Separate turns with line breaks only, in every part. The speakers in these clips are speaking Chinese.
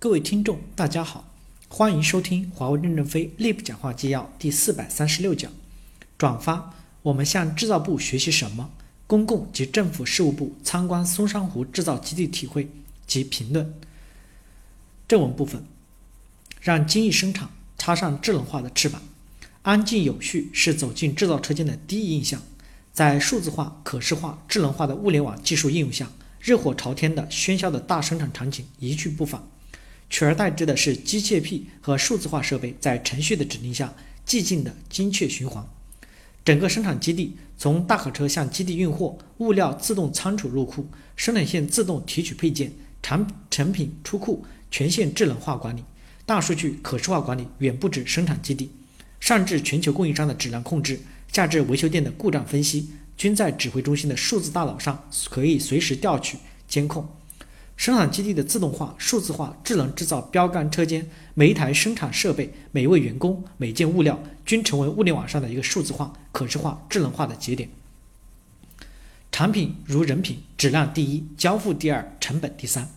各位听众，大家好，欢迎收听华为任正非内部讲话纪要第四百三十六讲。转发，我们向制造部学习什么？公共及政府事务部参观松山湖制造基地体会及评论。正文部分，让精益生产插上智能化的翅膀。安静有序是走进制造车间的第一印象。在数字化、可视化、智能化的物联网技术应用下，热火朝天的喧嚣的大生产场景一去不返。取而代之的是机械臂和数字化设备在程序的指令下寂静的精确循环。整个生产基地从大卡车向基地运货，物料自动仓储入库，生产线自动提取配件，产成品出库，全线智能化管理，大数据可视化管理远不止生产基地，上至全球供应商的质量控制，下至维修店的故障分析，均在指挥中心的数字大脑上可以随时调取监控。生产基地的自动化、数字化、智能制造标杆车间，每一台生产设备、每一位员工、每件物料，均成为物联网上的一个数字化、可视化、智能化的节点。产品如人品，质量第一，交付第二，成本第三。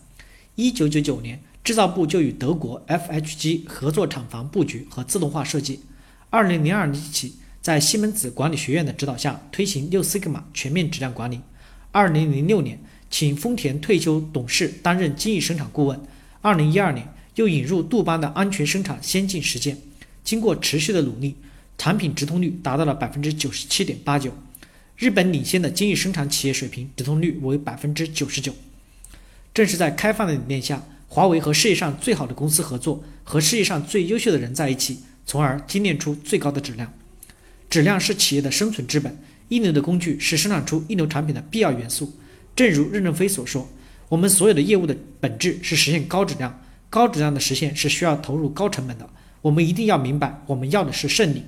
一九九九年，制造部就与德国 FHG 合作厂房布局和自动化设计。二零零二年起，在西门子管理学院的指导下，推行六 Sigma 全面质量管理。二零零六年。请丰田退休董事担任精益生产顾问。二零一二年，又引入杜邦的安全生产先进实践。经过持续的努力，产品直通率达到了百分之九十七点八九。日本领先的精益生产企业水平直通率为百分之九十九。正是在开放的理念下，华为和世界上最好的公司合作，和世界上最优秀的人在一起，从而精炼出最高的质量。质量是企业的生存之本，一流的工具是生产出一流产品的必要元素。正如任正非所说，我们所有的业务的本质是实现高质量，高质量的实现是需要投入高成本的。我们一定要明白，我们要的是胜利。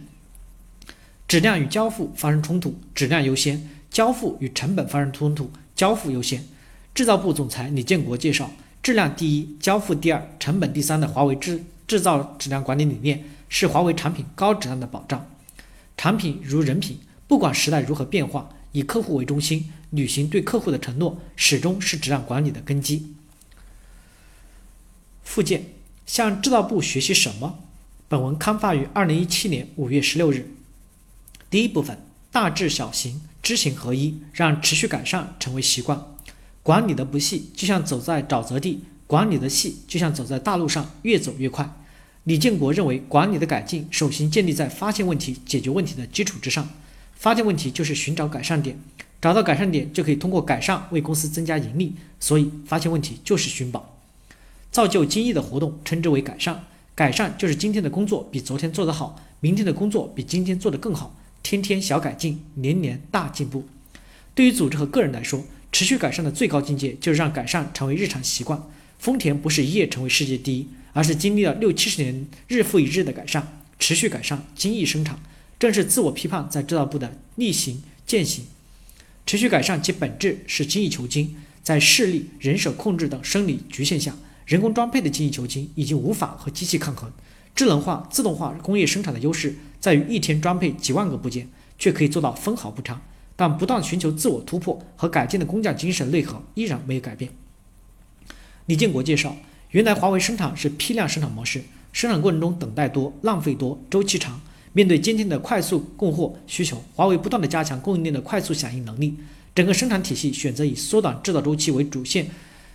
质量与交付发生冲突，质量优先；交付与成本发生冲突，交付优先。制造部总裁李建国介绍，质量第一，交付第二，成本第三的华为制制造质量管理理念，是华为产品高质量的保障。产品如人品，不管时代如何变化。以客户为中心，履行对客户的承诺，始终是质量管理的根基。附件：向制造部学习什么？本文刊发于二零一七年五月十六日。第一部分：大智小行，知行合一，让持续改善成为习惯。管理的不细，就像走在沼泽地；管理的细，就像走在大路上，越走越快。李建国认为，管理的改进首先建立在发现问题、解决问题的基础之上。发现问题就是寻找改善点，找到改善点就可以通过改善为公司增加盈利，所以发现问题就是寻宝。造就精益的活动称之为改善，改善就是今天的工作比昨天做得好，明天的工作比今天做得更好，天天小改进，年年大进步。对于组织和个人来说，持续改善的最高境界就是让改善成为日常习惯。丰田不是一夜成为世界第一，而是经历了六七十年日复一日的改善，持续改善，精益生产。正是自我批判在制造部的逆行践行，持续改善其本质是精益求精。在视力、人手控制等生理局限下，人工装配的精益求精已经无法和机器抗衡。智能化、自动化工业生产的优势在于一天装配几万个部件，却可以做到分毫不差。但不断寻求自我突破和改进的工匠精神内核依然没有改变。李建国介绍，原来华为生产是批量生产模式，生产过程中等待多、浪费多、周期长。面对今天的快速供货需求，华为不断的加强供应链的快速响应能力，整个生产体系选择以缩短制造周期为主线，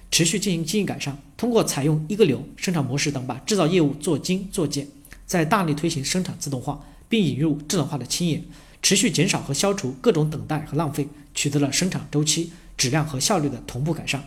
持续进行经营改善，通过采用一个流生产模式等，把制造业务做精做简，在大力推行生产自动化，并引入智能化的轻研，持续减少和消除各种等待和浪费，取得了生产周期、质量和效率的同步改善。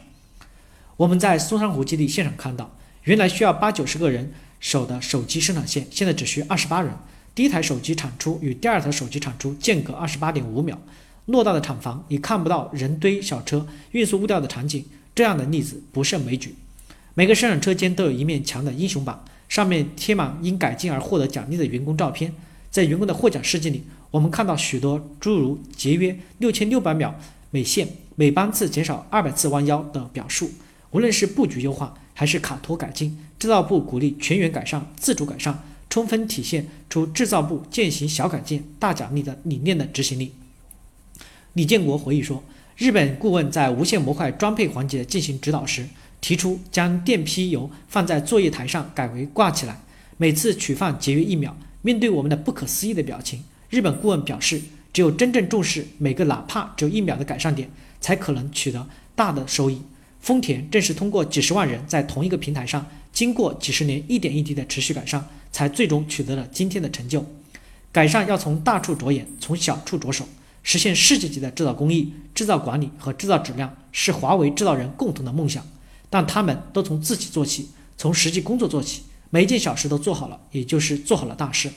我们在松山湖基地现场看到，原来需要八九十个人手的手机生产线，现在只需二十八人。第一台手机产出与第二台手机产出间隔二十八点五秒，偌大的厂房你看不到人堆小车运输物料的场景，这样的例子不胜枚举。每个生产车间都有一面墙的英雄榜，上面贴满因改进而获得奖励的员工照片。在员工的获奖事迹里，我们看到许多诸如节约六千六百秒每线、每班次减少二百次弯腰的表述。无论是布局优化还是卡托改进，制造部鼓励全员改善、自主改善。充分体现出制造部践行小改进大奖励的理念的执行力。李建国回忆说，日本顾问在无线模块装配环节进行指导时，提出将电批油放在作业台上改为挂起来，每次取放节约一秒。面对我们的不可思议的表情，日本顾问表示，只有真正重视每个哪怕只有一秒的改善点，才可能取得大的收益。丰田正是通过几十万人在同一个平台上，经过几十年一点一滴的持续改善，才最终取得了今天的成就。改善要从大处着眼，从小处着手，实现世界级的制造工艺、制造管理和制造质量，是华为制造人共同的梦想。但他们都从自己做起，从实际工作做起，每一件小事都做好了，也就是做好了大事。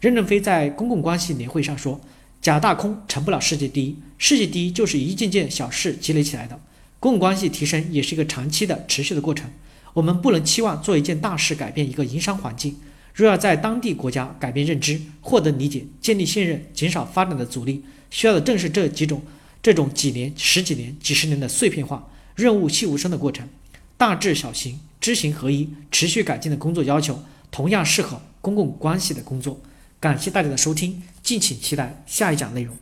任正非在公共关系年会上说：“假大空成不了世界第一，世界第一就是一件件小事积累起来的。”公共关系提升也是一个长期的、持续的过程。我们不能期望做一件大事改变一个营商环境。若要在当地国家改变认知、获得理解、建立信任、减少发展的阻力，需要的正是这几种、这种几年、十几年、几十年的碎片化、润物细无声的过程。大智小行、知行合一、持续改进的工作要求，同样适合公共关系的工作。感谢大家的收听，敬请期待下一讲内容。